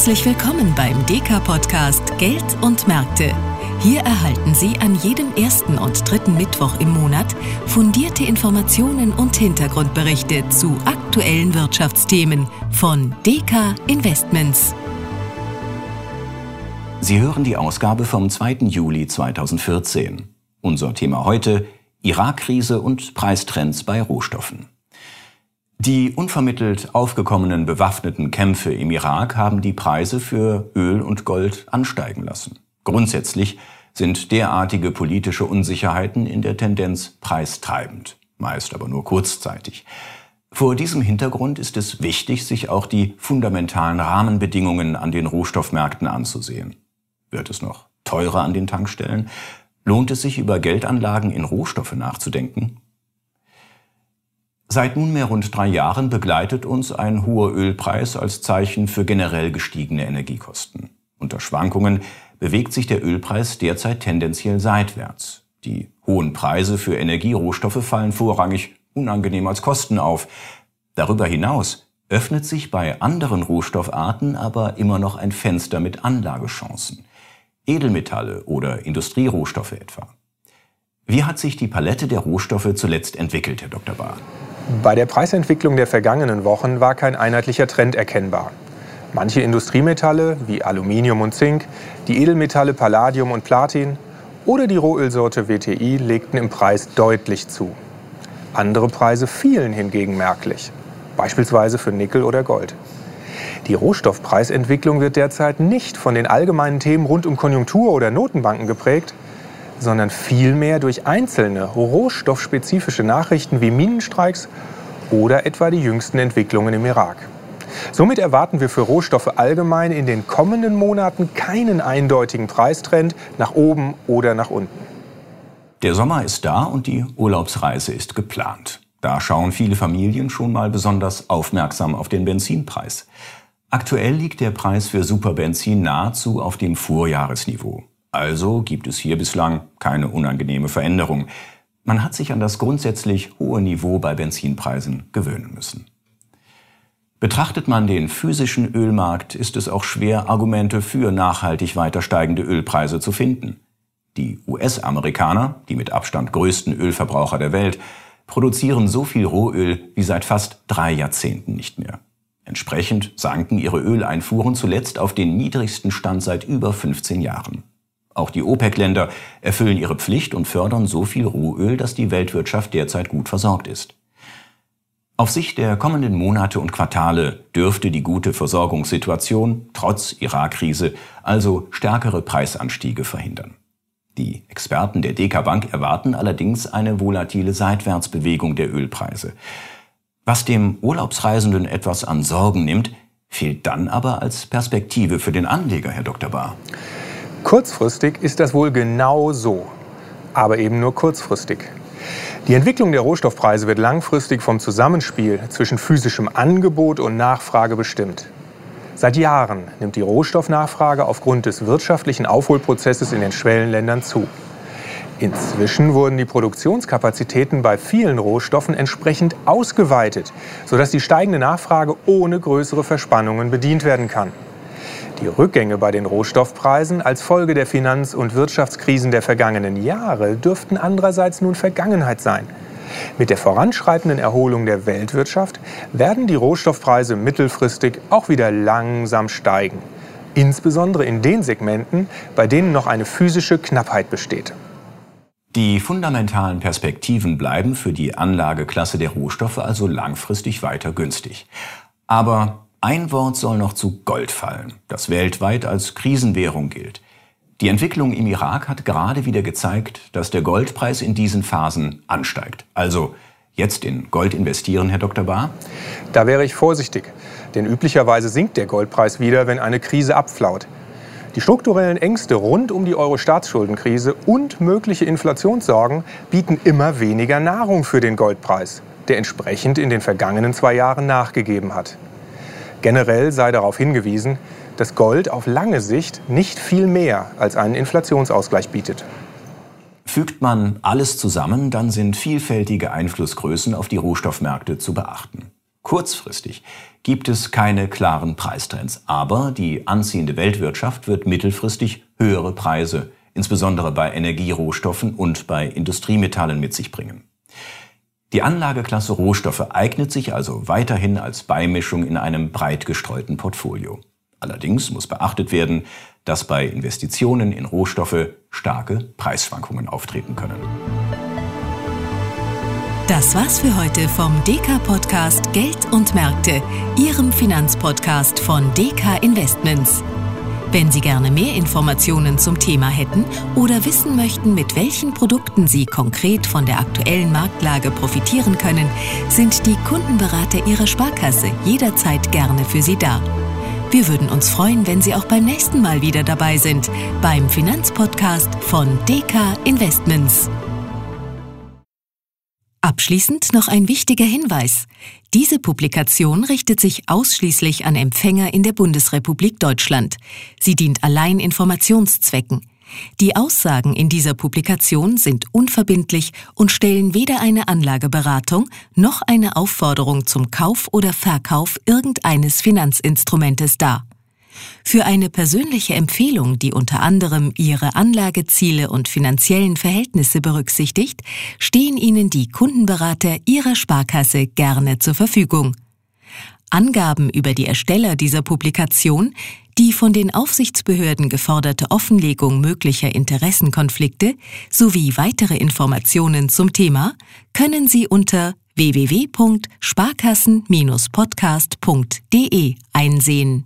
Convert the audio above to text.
Herzlich willkommen beim DK-Podcast Geld und Märkte. Hier erhalten Sie an jedem ersten und dritten Mittwoch im Monat fundierte Informationen und Hintergrundberichte zu aktuellen Wirtschaftsthemen von DK Investments. Sie hören die Ausgabe vom 2. Juli 2014. Unser Thema heute Irakkrise und Preistrends bei Rohstoffen. Die unvermittelt aufgekommenen bewaffneten Kämpfe im Irak haben die Preise für Öl und Gold ansteigen lassen. Grundsätzlich sind derartige politische Unsicherheiten in der Tendenz preistreibend, meist aber nur kurzzeitig. Vor diesem Hintergrund ist es wichtig, sich auch die fundamentalen Rahmenbedingungen an den Rohstoffmärkten anzusehen. Wird es noch teurer an den Tankstellen? Lohnt es sich, über Geldanlagen in Rohstoffe nachzudenken? Seit nunmehr rund drei Jahren begleitet uns ein hoher Ölpreis als Zeichen für generell gestiegene Energiekosten. Unter Schwankungen bewegt sich der Ölpreis derzeit tendenziell seitwärts. Die hohen Preise für Energierohstoffe fallen vorrangig unangenehm als Kosten auf. Darüber hinaus öffnet sich bei anderen Rohstoffarten aber immer noch ein Fenster mit Anlagechancen. Edelmetalle oder Industrierohstoffe etwa. Wie hat sich die Palette der Rohstoffe zuletzt entwickelt, Herr Dr. Bahr? Bei der Preisentwicklung der vergangenen Wochen war kein einheitlicher Trend erkennbar. Manche Industriemetalle wie Aluminium und Zink, die Edelmetalle Palladium und Platin oder die Rohölsorte WTI legten im Preis deutlich zu. Andere Preise fielen hingegen merklich, beispielsweise für Nickel oder Gold. Die Rohstoffpreisentwicklung wird derzeit nicht von den allgemeinen Themen rund um Konjunktur oder Notenbanken geprägt, sondern vielmehr durch einzelne rohstoffspezifische Nachrichten wie Minenstreiks oder etwa die jüngsten Entwicklungen im Irak. Somit erwarten wir für Rohstoffe allgemein in den kommenden Monaten keinen eindeutigen Preistrend nach oben oder nach unten. Der Sommer ist da und die Urlaubsreise ist geplant. Da schauen viele Familien schon mal besonders aufmerksam auf den Benzinpreis. Aktuell liegt der Preis für Superbenzin nahezu auf dem Vorjahresniveau. Also gibt es hier bislang keine unangenehme Veränderung. Man hat sich an das grundsätzlich hohe Niveau bei Benzinpreisen gewöhnen müssen. Betrachtet man den physischen Ölmarkt, ist es auch schwer, Argumente für nachhaltig weiter steigende Ölpreise zu finden. Die US-Amerikaner, die mit Abstand größten Ölverbraucher der Welt, produzieren so viel Rohöl wie seit fast drei Jahrzehnten nicht mehr. Entsprechend sanken ihre Öleinfuhren zuletzt auf den niedrigsten Stand seit über 15 Jahren. Auch die OPEC-Länder erfüllen ihre Pflicht und fördern so viel Rohöl, dass die Weltwirtschaft derzeit gut versorgt ist. Auf Sicht der kommenden Monate und Quartale dürfte die gute Versorgungssituation trotz Irakkrise also stärkere Preisanstiege verhindern. Die Experten der DK Bank erwarten allerdings eine volatile Seitwärtsbewegung der Ölpreise. Was dem Urlaubsreisenden etwas an Sorgen nimmt, fehlt dann aber als Perspektive für den Anleger, Herr Dr. Bahr. Kurzfristig ist das wohl genau so, aber eben nur kurzfristig. Die Entwicklung der Rohstoffpreise wird langfristig vom Zusammenspiel zwischen physischem Angebot und Nachfrage bestimmt. Seit Jahren nimmt die Rohstoffnachfrage aufgrund des wirtschaftlichen Aufholprozesses in den Schwellenländern zu. Inzwischen wurden die Produktionskapazitäten bei vielen Rohstoffen entsprechend ausgeweitet, sodass die steigende Nachfrage ohne größere Verspannungen bedient werden kann. Die Rückgänge bei den Rohstoffpreisen als Folge der Finanz- und Wirtschaftskrisen der vergangenen Jahre dürften andererseits nun Vergangenheit sein. Mit der voranschreitenden Erholung der Weltwirtschaft werden die Rohstoffpreise mittelfristig auch wieder langsam steigen. Insbesondere in den Segmenten, bei denen noch eine physische Knappheit besteht. Die fundamentalen Perspektiven bleiben für die Anlageklasse der Rohstoffe also langfristig weiter günstig. Aber ein Wort soll noch zu Gold fallen, das weltweit als Krisenwährung gilt. Die Entwicklung im Irak hat gerade wieder gezeigt, dass der Goldpreis in diesen Phasen ansteigt. Also jetzt in Gold investieren, Herr Dr. Bahr? Da wäre ich vorsichtig, denn üblicherweise sinkt der Goldpreis wieder, wenn eine Krise abflaut. Die strukturellen Ängste rund um die Euro-Staatsschuldenkrise und mögliche Inflationssorgen bieten immer weniger Nahrung für den Goldpreis, der entsprechend in den vergangenen zwei Jahren nachgegeben hat. Generell sei darauf hingewiesen, dass Gold auf lange Sicht nicht viel mehr als einen Inflationsausgleich bietet. Fügt man alles zusammen, dann sind vielfältige Einflussgrößen auf die Rohstoffmärkte zu beachten. Kurzfristig gibt es keine klaren Preistrends, aber die anziehende Weltwirtschaft wird mittelfristig höhere Preise, insbesondere bei Energierohstoffen und bei Industriemetallen mit sich bringen. Die Anlageklasse Rohstoffe eignet sich also weiterhin als Beimischung in einem breit gestreuten Portfolio. Allerdings muss beachtet werden, dass bei Investitionen in Rohstoffe starke Preisschwankungen auftreten können. Das war's für heute vom DK Podcast Geld und Märkte, Ihrem Finanzpodcast von DK Investments. Wenn Sie gerne mehr Informationen zum Thema hätten oder wissen möchten, mit welchen Produkten Sie konkret von der aktuellen Marktlage profitieren können, sind die Kundenberater Ihrer Sparkasse jederzeit gerne für Sie da. Wir würden uns freuen, wenn Sie auch beim nächsten Mal wieder dabei sind beim Finanzpodcast von DK Investments. Abschließend noch ein wichtiger Hinweis. Diese Publikation richtet sich ausschließlich an Empfänger in der Bundesrepublik Deutschland. Sie dient allein Informationszwecken. Die Aussagen in dieser Publikation sind unverbindlich und stellen weder eine Anlageberatung noch eine Aufforderung zum Kauf oder Verkauf irgendeines Finanzinstrumentes dar. Für eine persönliche Empfehlung, die unter anderem Ihre Anlageziele und finanziellen Verhältnisse berücksichtigt, stehen Ihnen die Kundenberater Ihrer Sparkasse gerne zur Verfügung. Angaben über die Ersteller dieser Publikation, die von den Aufsichtsbehörden geforderte Offenlegung möglicher Interessenkonflikte sowie weitere Informationen zum Thema können Sie unter www.sparkassen-podcast.de einsehen.